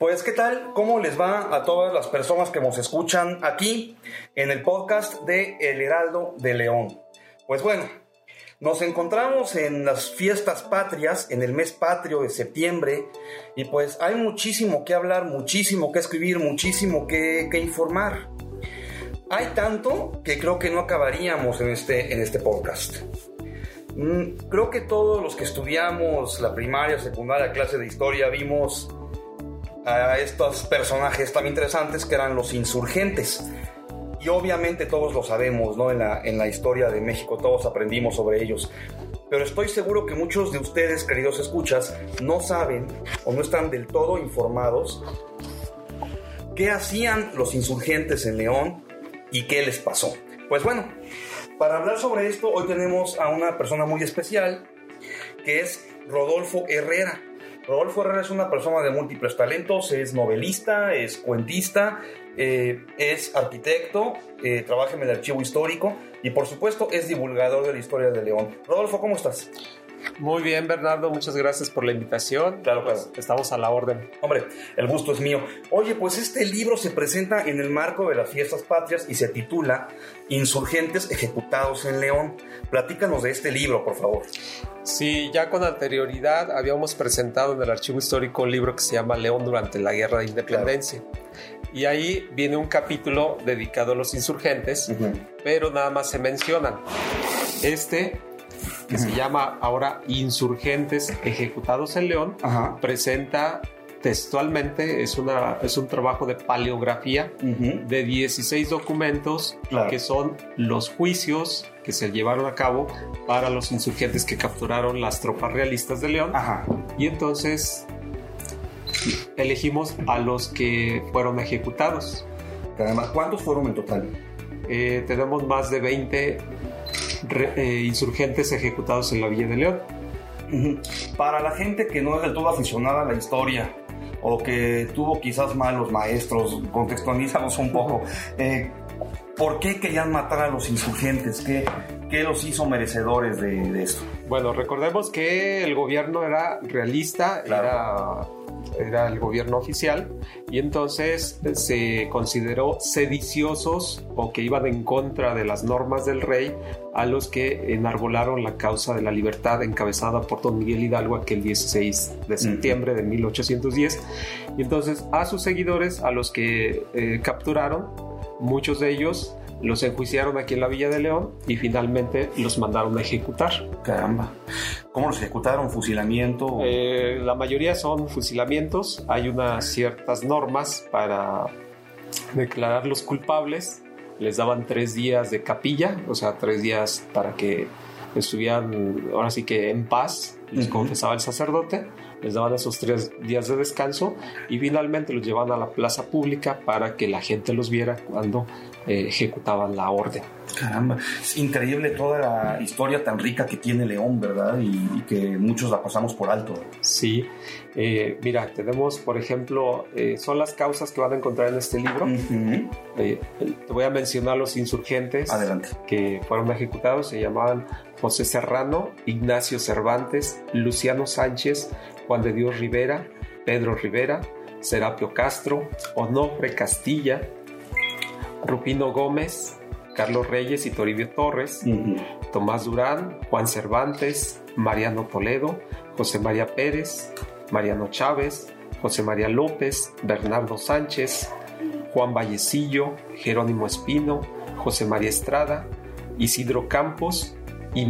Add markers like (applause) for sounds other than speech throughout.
Pues, ¿qué tal? ¿Cómo les va a todas las personas que nos escuchan aquí en el podcast de El Heraldo de León? Pues bueno, nos encontramos en las fiestas patrias, en el mes patrio de septiembre, y pues hay muchísimo que hablar, muchísimo que escribir, muchísimo que, informar. Hay tanto que creo que no acabaríamos en este, en este podcast. Mm, creo que todos los que estudiamos la primaria, secundaria, clase de historia, vimos a estos personajes tan interesantes que eran los insurgentes. Y obviamente todos lo sabemos, ¿no? En la, en la historia de México todos aprendimos sobre ellos. Pero estoy seguro que muchos de ustedes, queridos escuchas, no saben o no están del todo informados qué hacían los insurgentes en León y qué les pasó. Pues bueno, para hablar sobre esto, hoy tenemos a una persona muy especial, que es Rodolfo Herrera. Rodolfo Herrera es una persona de múltiples talentos, es novelista, es cuentista, eh, es arquitecto, eh, trabaja en el archivo histórico y por supuesto es divulgador de la historia de León. Rodolfo, ¿cómo estás? Muy bien, Bernardo, muchas gracias por la invitación. Claro, claro. Pues, estamos a la orden. Hombre, el gusto es mío. Oye, pues este libro se presenta en el marco de las fiestas patrias y se titula Insurgentes ejecutados en León. Platícanos de este libro, por favor. Sí, ya con anterioridad habíamos presentado en el archivo histórico un libro que se llama León durante la Guerra de Independencia. Y ahí viene un capítulo dedicado a los insurgentes, pero nada más se mencionan. Este que se llama ahora Insurgentes Ejecutados en León, presenta textualmente, es, una, es un trabajo de paleografía de 16 documentos que son los juicios que se llevaron a cabo para los insurgentes que capturaron las tropas realistas de León. Y entonces elegimos a los que fueron ejecutados. Además, ¿cuántos fueron en total? Eh, tenemos más de 20 eh, insurgentes ejecutados en la Villa de León. Para la gente que no es del todo aficionada a la historia o que tuvo quizás malos maestros, contextualízanos un poco. Eh, ¿Por qué querían matar a los insurgentes? ¿Qué, qué los hizo merecedores de, de, esto? Bueno, recordemos que el gobierno era realista, era era el gobierno oficial, y entonces se consideró sediciosos o que iban en contra de las normas del rey a los que enarbolaron la causa de la libertad encabezada por don Miguel Hidalgo aquel 16 de septiembre de 1810. Y entonces a sus seguidores, a los que eh, capturaron, muchos de ellos los enjuiciaron aquí en la Villa de León y finalmente los mandaron a ejecutar. Caramba. ¿Cómo los ejecutaron? ¿Fusilamiento? Eh, la mayoría son fusilamientos. Hay unas ciertas normas para declararlos culpables. Les daban tres días de capilla, o sea, tres días para que estuvieran ahora sí que en paz, les confesaba el sacerdote les daban esos tres días de descanso y finalmente los llevaban a la plaza pública para que la gente los viera cuando eh, ejecutaban la orden. Caramba, es increíble toda la historia tan rica que tiene León, ¿verdad? Y, que muchos la pasamos por alto. Sí, eh, mira, tenemos, por ejemplo, eh, son las causas que van a encontrar en este libro. te voy a mencionar los insurgentes Adelante. que fueron ejecutados, se llamaban José Serrano, Ignacio Cervantes, Luciano Sánchez, Juan de Dios Rivera, Pedro Rivera, Serapio Castro, Onofre Castilla, Rupino Gómez, Carlos Reyes y Toribio Torres, Tomás Durán, Juan Cervantes, Mariano Toledo, José María Pérez, Mariano Chávez, José María López, Bernardo Sánchez, Juan Vallecillo, Jerónimo Espino, José María Estrada, Isidro Campos y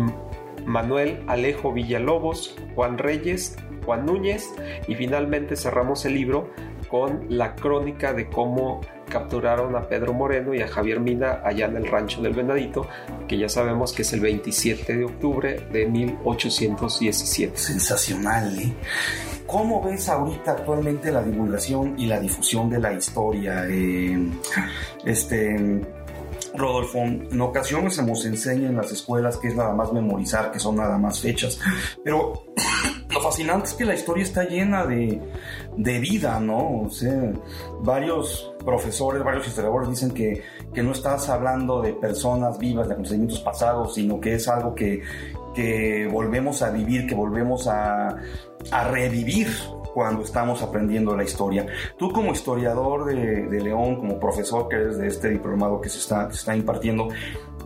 Manuel Alejo Villalobos, Juan Reyes, Juan Núñez y finalmente cerramos el libro con la crónica de cómo capturaron a Pedro Moreno y a Javier Mina allá en el rancho del Venadito, que ya sabemos que es el 27 de octubre de 1817. Sensacional, ¿eh? ¿Cómo ves ahorita actualmente la divulgación y la difusión de la historia? Eh, este, Rodolfo, en ocasiones se nos enseña en las escuelas que es nada más memorizar, que son nada más fechas, pero (coughs) lo fascinante es que la historia está llena de, de vida, ¿no? O sea, varios profesores, varios historiadores dicen que, que, no estás hablando de personas vivas, de acontecimientos pasados, sino que es algo que, que volvemos a vivir, que volvemos a, a revivir cuando estamos aprendiendo la historia. Tú como historiador de, León, como profesor que eres de este diplomado que se está, está impartiendo,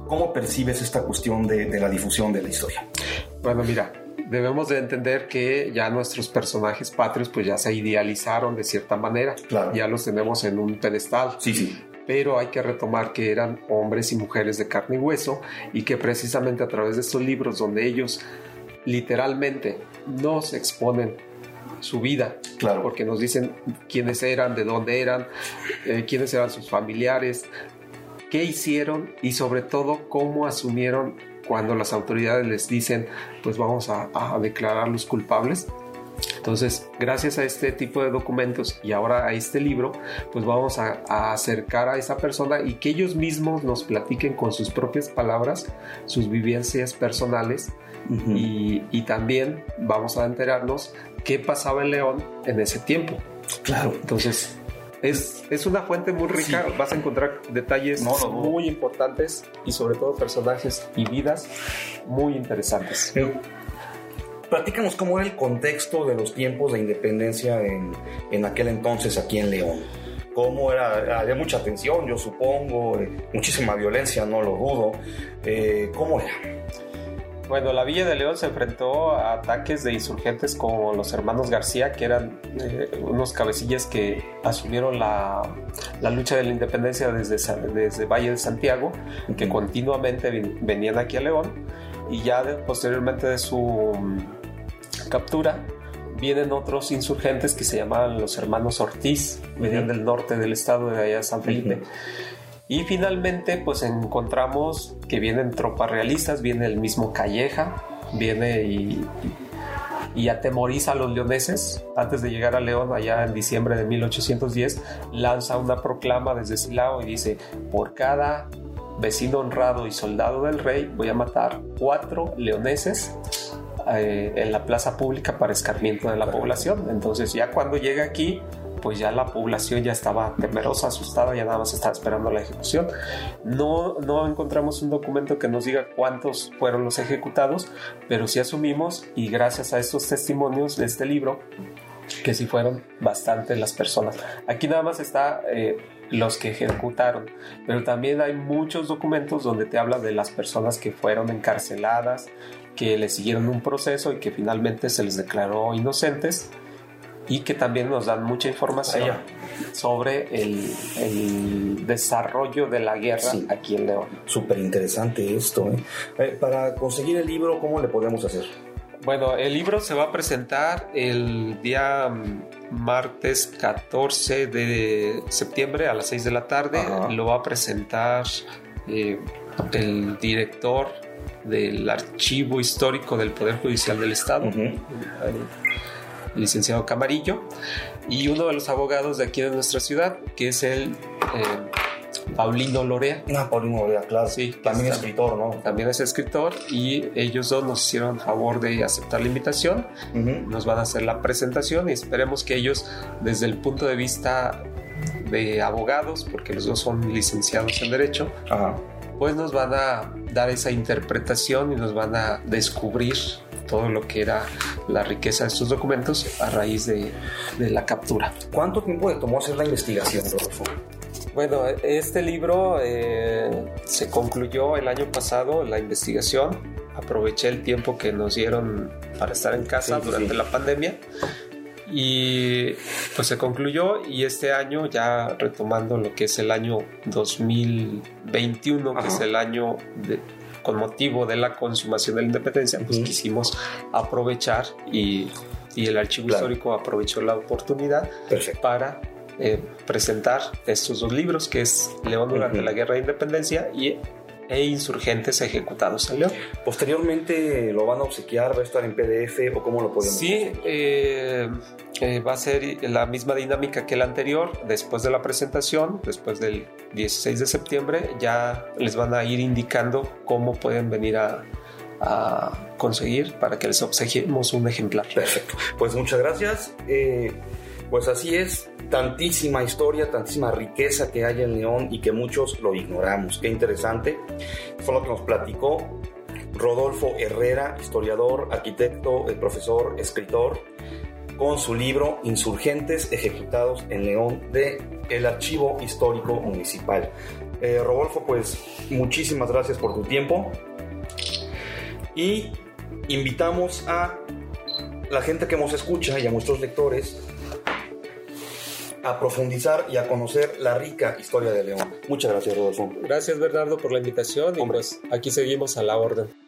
¿cómo percibes esta cuestión de, de la difusión de la historia? Bueno, mira, debemos de entender que ya nuestros personajes patrios pues ya se idealizaron de cierta manera. Claro. Ya los tenemos en un pedestal. Sí, sí. Pero hay que retomar que eran hombres y mujeres de carne y hueso y que precisamente a través de estos libros donde ellos literalmente nos exponen su vida, claro. porque nos dicen quiénes eran, de dónde eran, eh, quiénes eran sus familiares, qué hicieron y sobre todo cómo asumieron cuando las autoridades les dicen pues vamos a, declararlos culpables. Entonces, gracias a este tipo de documentos y ahora a este libro, pues vamos a, acercar a esa persona y que ellos mismos nos platiquen con sus propias palabras sus vivencias personales y, y, también vamos a enterarnos qué pasaba en León en ese tiempo. Claro. Entonces, es, una fuente muy rica, vas a encontrar detalles muy importantes y sobre todo personajes y vidas muy interesantes. platícanos cómo era el contexto de los tiempos de independencia en, en aquel entonces aquí en León. ¿Cómo era? Había mucha tensión, yo supongo, eh, muchísima violencia, no lo dudo. Eh, ¿Cómo era? Bueno, la Villa de León se enfrentó a ataques de insurgentes como los hermanos García, que eran eh, unos cabecillas que asumieron la, lucha de la independencia desde, desde Valle de Santiago, que continuamente venían aquí a León, y ya posteriormente de su mm, captura vienen otros insurgentes que se llamaban los hermanos Ortiz, venían del norte del estado de allá San Felipe. Y finalmente pues encontramos que vienen tropas realistas, viene el mismo Calleja, viene y, y atemoriza a los leoneses. Antes de llegar a León, allá en diciembre de 1810, lanza una proclama desde Silao y dice, por cada vecino honrado y soldado del rey voy a matar cuatro leoneses eh, en la plaza pública para escarmiento de la población. Entonces ya cuando llega aquí, pues ya la población ya estaba temerosa, asustada, ya nada más estaba esperando la ejecución. No, no encontramos un documento que nos diga cuántos fueron los ejecutados, pero sí asumimos, y gracias a estos testimonios de este libro, que sí fueron bastante las personas. Aquí nada más está eh, los que ejecutaron, pero también hay muchos documentos donde te habla de las personas que fueron encarceladas, que le siguieron un proceso y que finalmente se les declaró inocentes y que también nos dan mucha información sobre el, desarrollo de la guerra aquí en León. Súper interesante esto. ¿eh? ¿eh? para conseguir el libro, ¿cómo le podemos hacer? Bueno, el libro se va a presentar el día mm, martes 14 de septiembre a las 6 de la tarde. Lo va a presentar eh, el director del Archivo Histórico del Poder Judicial del Estado, licenciado Camarillo, y uno de los abogados de aquí de nuestra ciudad, que es el eh, Paulino Lorea. Ah, Paulino Lorea, claro. Sí, también es escritor, ¿no? También es escritor y ellos dos nos hicieron favor de aceptar la invitación. Nos van a hacer la presentación y esperemos que ellos, desde el punto de vista de abogados, porque los dos son licenciados en Derecho, pues nos van a dar esa interpretación y nos van a descubrir todo lo que era la riqueza de estos documentos a raíz de, la captura. ¿Cuánto tiempo le tomó hacer la investigación, Rodolfo? Bueno, este libro eh, se concluyó el año pasado, la investigación. Aproveché el tiempo que nos dieron para estar en casa durante la pandemia y pues se concluyó y este año ya retomando lo que es el año 2021, que es el año de, con motivo de la consumación de la independencia, pues quisimos aprovechar y, y el archivo histórico aprovechó la oportunidad para eh, presentar estos dos libros, que es León durante la Guerra de Independencia y e insurgentes ejecutados en León. Posteriormente lo van a obsequiar, va a estar en PDF o cómo lo podemos Sí, eh, eh, va a ser la misma dinámica que el anterior. Después de la presentación, después del 16 de septiembre, ya les van a ir indicando cómo pueden venir a, conseguir para que les obsequiemos un ejemplar. Perfecto. Pues muchas gracias. Eh, pues así es, tantísima historia, tantísima riqueza que hay en León y que muchos lo ignoramos. Qué interesante. Fue lo que nos platicó Rodolfo Herrera, historiador, arquitecto, profesor, escritor. con su libro Insurgentes ejecutados en León de el Archivo Histórico Municipal. Eh, Rodolfo, pues muchísimas gracias por tu tiempo y invitamos a la gente que nos escucha y a nuestros lectores a profundizar y a conocer la rica historia de León. Muchas gracias, Rodolfo. Gracias, Bernardo, por la invitación y pues aquí seguimos a la orden.